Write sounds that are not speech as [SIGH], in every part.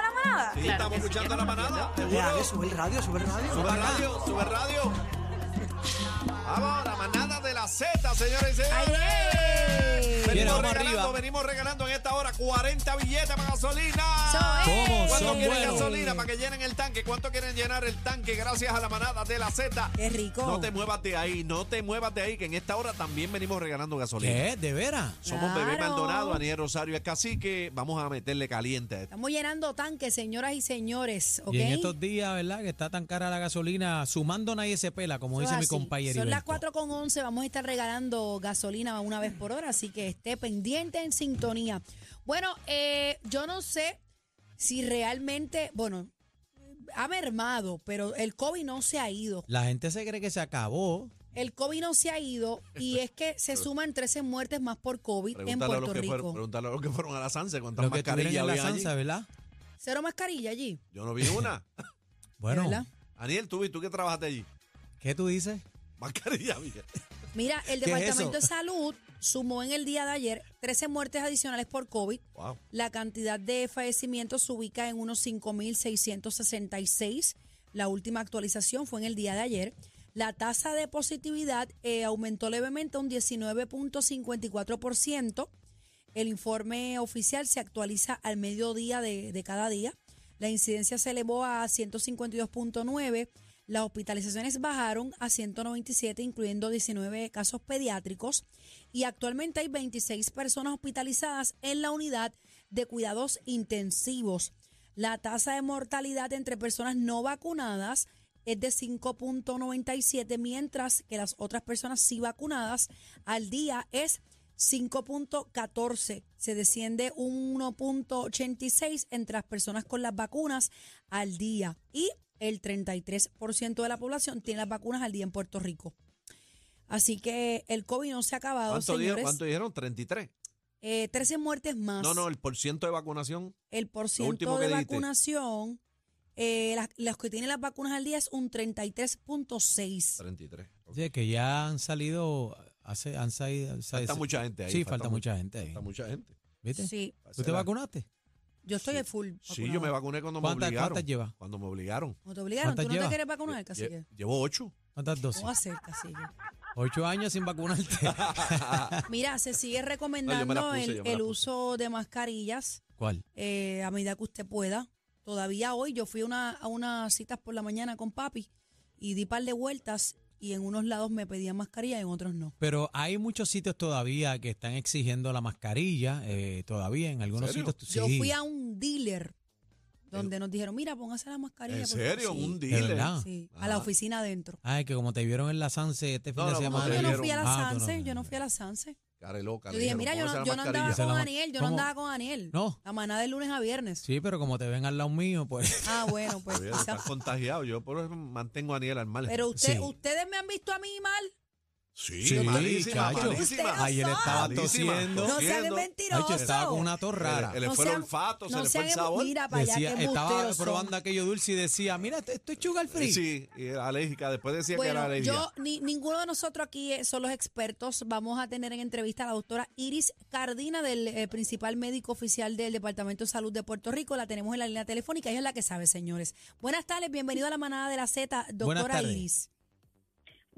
¿Estás escuchando la manada? Sí, estamos escuchando la manada. Radio, sube el radio, sube el radio. Sube radio, sube radio. Vamos, la manada de la Z, señores y señores. ¡Ay! Venimos regalando, arriba. venimos regalando en esta hora 40 billetes para gasolina. ¿Cómo ¿Cuánto son quieren buenos? gasolina para que llenen el tanque? ¿Cuánto quieren llenar el tanque gracias a la manada de la Z? ¡Qué rico! No te muevas de ahí, no te muevas de ahí, que en esta hora también venimos regalando gasolina. ¿Qué? ¿De veras? Somos Bebé Claro. Maldonado, Aniel Rosario es cacique. Vamos a meterle caliente a esto. Estamos llenando tanques, señoras y señores, ¿ok? Y en estos días, ¿verdad? Que está tan cara la gasolina, sumando nadie se pela, como Eso dice mi así. compañero. Son las 4 con 11, vamos a estar regalando gasolina una vez por hora, así que esté pendiente en sintonía. Bueno, eh, yo no sé si realmente, bueno, ha mermado, pero el COVID no se ha ido. La gente se cree que se acabó. El COVID no se ha ido y [LAUGHS] es que se suman 13 muertes más por COVID en Pregúntale Puerto que fueron, Rico. pregúntale a los que fueron a la Sanse cuántas que mascarillas había allí. ¿verdad? Cero mascarilla allí. Yo no vi una. [LAUGHS] Bueno, ¿verdad? Aniel, ¿tú, ¿tú qué trabajaste allí? ¿qué tú dices? Mascarilla, había. Mira, el ¿Qué es Departamento de? Salud sumó en el día de ayer 13 muertes adicionales por COVID. Wow. La cantidad de fallecimientos se ubica en unos 5.666. La última actualización fue en el día de ayer. La tasa de positividad eh, aumentó levemente a un 19.54%. El informe oficial se actualiza al mediodía de, de cada día. La incidencia se elevó a 152.9. Las hospitalizaciones bajaron a 197, incluyendo 19 casos pediátricos. Y actualmente hay 26 personas hospitalizadas en la unidad de cuidados intensivos. La tasa de mortalidad entre personas no vacunadas es de 5.97, mientras que las otras personas sí vacunadas al día es 5.14. Se desciende un 1.86 entre las personas con las vacunas al día. Y el 33% de la población tiene las vacunas al día en Puerto Rico. Así que el COVID no se ha acabado, ¿Cuánto, dijeron, señores. ¿Cuánto dijeron? 33. Eh, 13 muertes más. No, no, el porciento de vacunación. El último porciento que de vacunación, eh, las, los que tienen las vacunas al día es un 33.6. 33. ok. Sí, que ya han salido, hace, han salido. Falta mucha gente ahí. Sí, falta, mucha gente ahí. Falta mucha gente. ¿Viste? Sí, ¿Tú te vacunaste? Yo estoy de full. Sí, yo me vacuné cuando me ¿Cuántas- obligaron. cuántas? Cuando me obligaron. ¿No te obligaron? ¿Tú ¿Cuántas no te quieres vacunar, cacique? Lle- Llevo ocho. ¿Cuántas dosis? ¿Cómo hacer, cacique? Ocho años sin vacunarte. [LAUGHS] Mira, se sigue recomendando el, puse. uso de mascarillas ¿Cuál? eh, a medida que usted pueda. Todavía hoy yo fui a una, a unas citas por la mañana con papi y di par de vueltas y en unos lados me pedían mascarilla y en otros no. Pero hay muchos sitios todavía que están exigiendo la mascarilla, eh, todavía en algunos ¿Serio? sitios. Yo sí. fui a un dealer donde nos dijeron, mira, póngase la mascarilla. ¿En por favor". serio? Sí, Un ¿De dealer. a la Ah. oficina adentro. Ay, que como te vieron en la Sanse este fin No, de no, semana. No, te yo no fui a la Ah, Sanse, yo no fui a la Sanse. Care loca. Yo dije, mira, yo no, yo no andaba con Daniel, yo no ¿Cómo? andaba con Daniel. No. La manada de lunes a viernes. Sí, pero como te ven al lado mío, pues. [LAUGHS] Ah, bueno, pues. Estás contagiado. Yo por eso mantengo a Aniel al mal. Pero usted, Sí. ustedes me han visto a mí mal. Sí, Sí, malísima, malísima. Ayer estaba Malísima. tosiendo. No sean mentirosos. Ay, estaba con una tos rara. Se le No fue el olfato, se no le fue el sabor. Mira para Decía, estaba son. probando aquello dulce y decía, mira, esto es sugar free. Sí, y era alérgica. Después decía que era Bueno, alérgica. yo, ni, ninguno de nosotros aquí eh, son los expertos. Vamos a tener en entrevista a la doctora Iris Cardina, del eh, principal médico oficial del Departamento de Salud de Puerto Rico. La tenemos en la línea telefónica. Ella es la que sabe, señores. Buenas tardes, bienvenido a la manada de la Z, Buenas doctora tardes. Iris.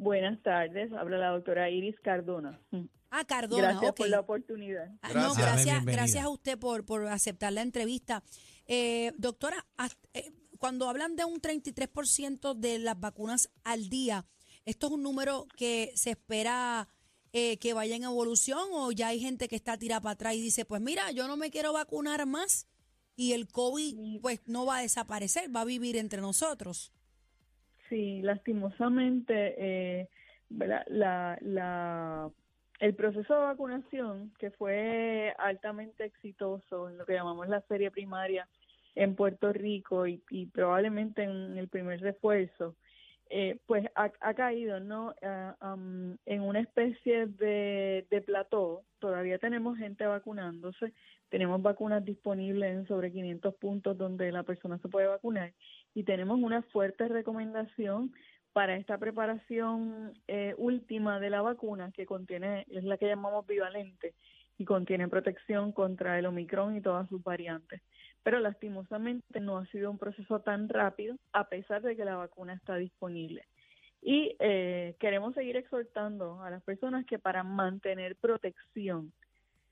Buenas tardes, habla la doctora Iris Cardona. Ah, Cardona, Gracias por la oportunidad. Ah, No, Gracias. gracias, gracias a usted por, por aceptar la entrevista. Eh, doctora, eh, cuando hablan de un 33% de las vacunas al día, ¿esto es un número que se espera eh, que vaya en evolución o ya hay gente que está tirada para atrás y dice, pues mira, yo no me quiero vacunar más y el COVID pues no va a desaparecer, va a vivir entre nosotros? Sí, lastimosamente, eh. La, la, el proceso de vacunación, que fue altamente exitoso en lo que llamamos la serie primaria en Puerto Rico y, probablemente en el primer refuerzo, eh, pues ha, caído ¿no? Am, en una especie de, de plató. Todavía tenemos gente vacunándose, tenemos vacunas disponibles en sobre 500 puntos donde la persona se puede vacunar y tenemos una fuerte recomendación para esta preparación eh, última de la vacuna que contiene, es la que llamamos bivalente y contiene protección contra el Omicron y todas sus variantes. Pero lastimosamente no ha sido un proceso tan rápido a pesar de que la vacuna está disponible. Y eh, queremos seguir exhortando a las personas que para mantener protección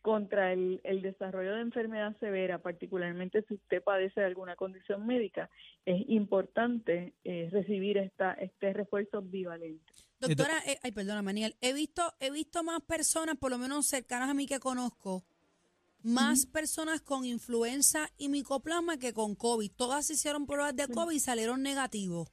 contra el, el desarrollo de enfermedad severa, particularmente si usted padece de alguna condición médica, es importante eh, recibir esta, este refuerzo bivalente. Doctora, eh, ay, perdona, Maniel, he visto, he visto más personas, por lo menos cercanas a mí que conozco, más personas con influenza y micoplasma que con COVID. Todas hicieron pruebas de COVID y salieron negativos.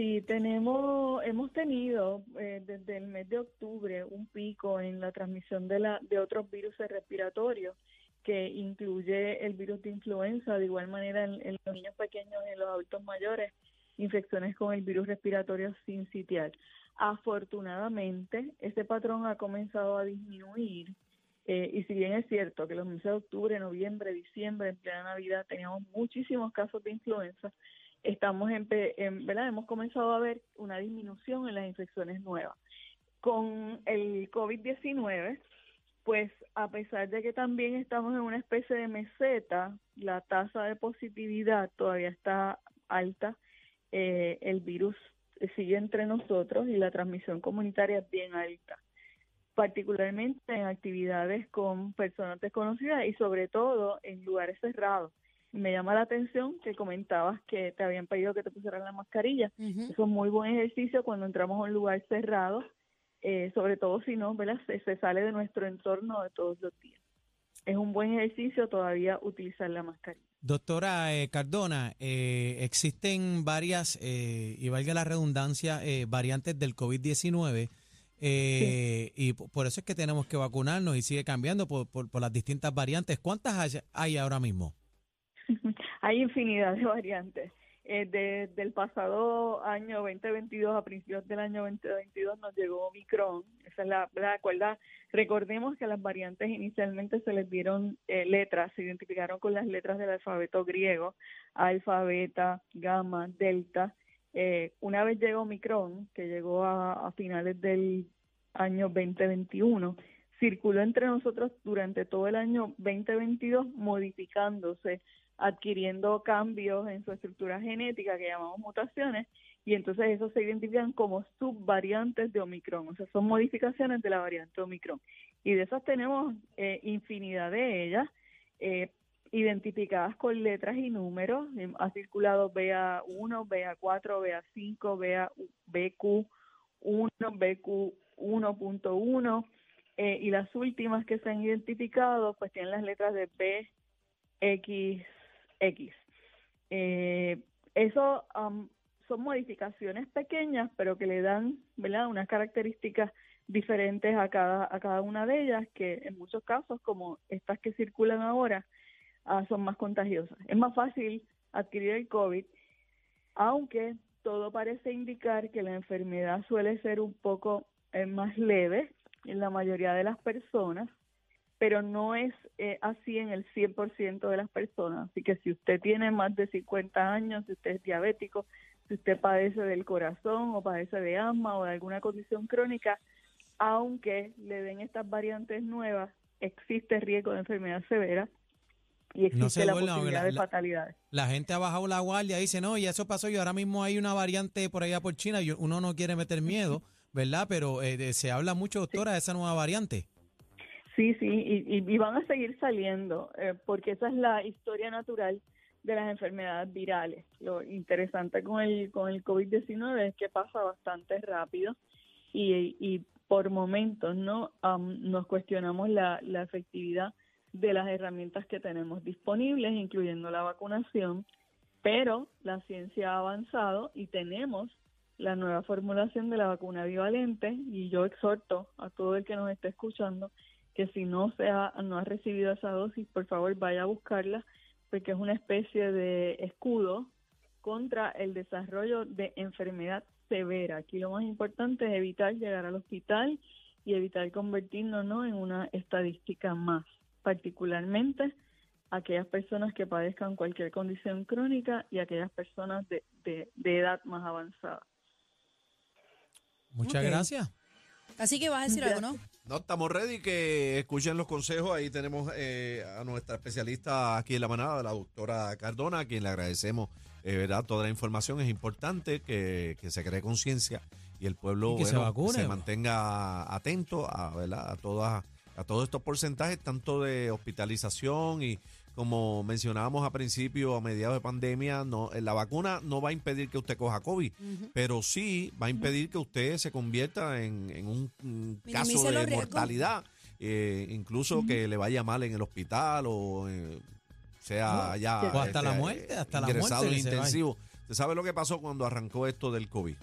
Sí, tenemos, hemos tenido eh, desde el mes de octubre un pico en la transmisión de, la, de otros virus respiratorios que incluye el virus de influenza, de igual manera en, los niños pequeños y en los adultos mayores, infecciones con el virus respiratorio sincitial. Afortunadamente, este patrón ha comenzado a disminuir eh, y si bien es cierto que los meses de octubre, noviembre, diciembre, en plena Navidad, teníamos muchísimos casos de influenza, estamos en, en- ¿verdad? Hemos comenzado a ver una disminución en las infecciones nuevas. Con el COVID-19, pues a pesar de que también estamos en una especie de meseta, la tasa de positividad todavía está alta, eh, el virus sigue entre nosotros y la transmisión comunitaria es bien alta particularmente en actividades con personas desconocidas y sobre todo en lugares cerrados. Me llama la atención que comentabas que te habían pedido que te pusieran la mascarilla. Ujú. Eso es muy buen ejercicio cuando entramos a un lugar cerrado, eh, sobre todo si no, ¿verdad? Se, se sale de nuestro entorno de todos los días. Es un buen ejercicio todavía utilizar la mascarilla. Doctora eh, Cardona, eh, existen varias, eh, y valga la redundancia, eh, variantes del COVID-19. eh, Y po- por eso es que tenemos que vacunarnos y sigue cambiando por, por- por las distintas variantes. ¿Cuántas hay, hay ahora mismo? [LAUGHS] Hay infinidad de variantes. Eh, desde el pasado año 2022 a principios del año 2022 nos llegó Omicron. Esa es la, la. Recordemos que las variantes inicialmente se les dieron eh, letras, se identificaron con las letras del alfabeto griego, alfa, beta, gamma, delta. Eh, una vez llegó Omicron, que llegó a finales del año 2021, circuló entre nosotros durante todo el año 2022 modificándose adquiriendo cambios en su estructura genética que llamamos mutaciones y entonces esos se identifican como subvariantes de Omicron, o sea, son modificaciones de la variante Omicron. Y de esas tenemos eh, infinidad de ellas, eh, identificadas con letras y números. Eh, Ha circulado BA1, BA4, BA5, BQ1, BQ1.1 eh, y las últimas que se han identificado pues tienen las letras de B, X, X. Eh, eso am, son modificaciones pequeñas, pero que le dan, ¿verdad?, unas características diferentes a cada a cada una de ellas, que en muchos casos, como estas que circulan ahora, ah, son más contagiosas. Es más fácil adquirir el COVID, aunque todo parece indicar que la enfermedad suele ser un poco eh, más leve en la mayoría de las personas, pero no es eh, así en el 100% de las personas. Así que si usted tiene más de 50 años, si usted es diabético, si usted padece del corazón o padece de asma o de alguna condición crónica, aunque le den estas variantes nuevas, existe riesgo de enfermedad severa y existe No se la vuelvan, posibilidad la- de fatalidades. La gente ha bajado la guardia y dice, no, y eso pasó y ahora mismo hay una variante por allá por China y uno no quiere meter miedo, [LAUGHS] ¿verdad? Pero eh, se habla mucho, doctora, de esa nueva variante. Sí, sí, y, y- van a seguir saliendo, eh, porque esa es la historia natural de las enfermedades virales. Lo interesante con el, con el COVID-19 es que pasa bastante rápido y, por momentos no nos cuestionamos la, la efectividad de las herramientas que tenemos disponibles, incluyendo la vacunación, pero la ciencia ha avanzado y tenemos la nueva formulación de la vacuna bivalente y yo exhorto a todo el que nos esté escuchando que si no se ha, no ha recibido esa dosis, por favor vaya a buscarla, porque es una especie de escudo contra el desarrollo de enfermedad severa. Aquí lo más importante es evitar llegar al hospital y evitar convertirnos ¿no? en una estadística más, particularmente aquellas personas que padezcan cualquier condición crónica y aquellas personas de, de, de edad más avanzada. Muchas gracias. Así que vas a decir Ya. algo, ¿no? No, estamos ready que escuchen los consejos. Ahí tenemos eh, a nuestra especialista aquí en la manada, la doctora Cardona, a quien le agradecemos, eh, ¿verdad? Toda la información es importante, que, que se cree conciencia y el pueblo Y que se bueno, vacune. mantenga atento a, ¿verdad? a, todas, a todos estos porcentajes, tanto de hospitalización y como mencionábamos a principio, a mediados de pandemia, no, eh, la vacuna no va a impedir que usted coja COVID, pero sí va a impedir que usted se convierta en, en un caso de riesgos. mortalidad, eh, incluso que le vaya mal en el hospital o eh, sea ya O hasta la muerte, hasta la ingresado muerte en intensivo. ¿Usted sabe lo que pasó cuando arrancó esto del COVID?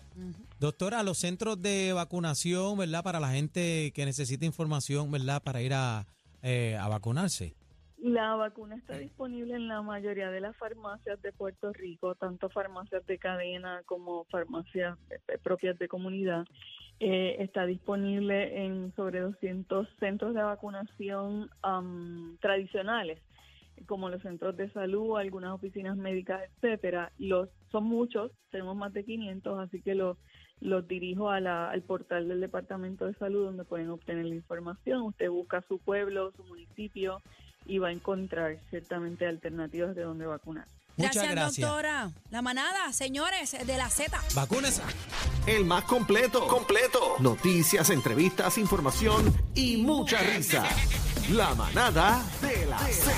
Doctora, los centros de vacunación, ¿verdad? Para la gente que necesita información, ¿verdad? Para ir a, eh, a vacunarse. La vacuna está disponible en la mayoría de las farmacias de Puerto Rico, tanto farmacias de cadena como farmacias eh, propias de comunidad. Eh, está disponible en sobre 200 centros de vacunación tradicionales, como los centros de salud, algunas oficinas médicas, etcétera. Los son muchos, tenemos más de 500, así que los los dirijo a la- al portal del Departamento de Salud donde pueden obtener la información. Usted busca su pueblo, su municipio y va a encontrar ciertamente alternativas de donde vacunar. Muchas gracias. doctora. La manada, señores, de la Z. Vacúnese. El más completo. Completo. Noticias, entrevistas, información y mucha risa. La manada de la Z.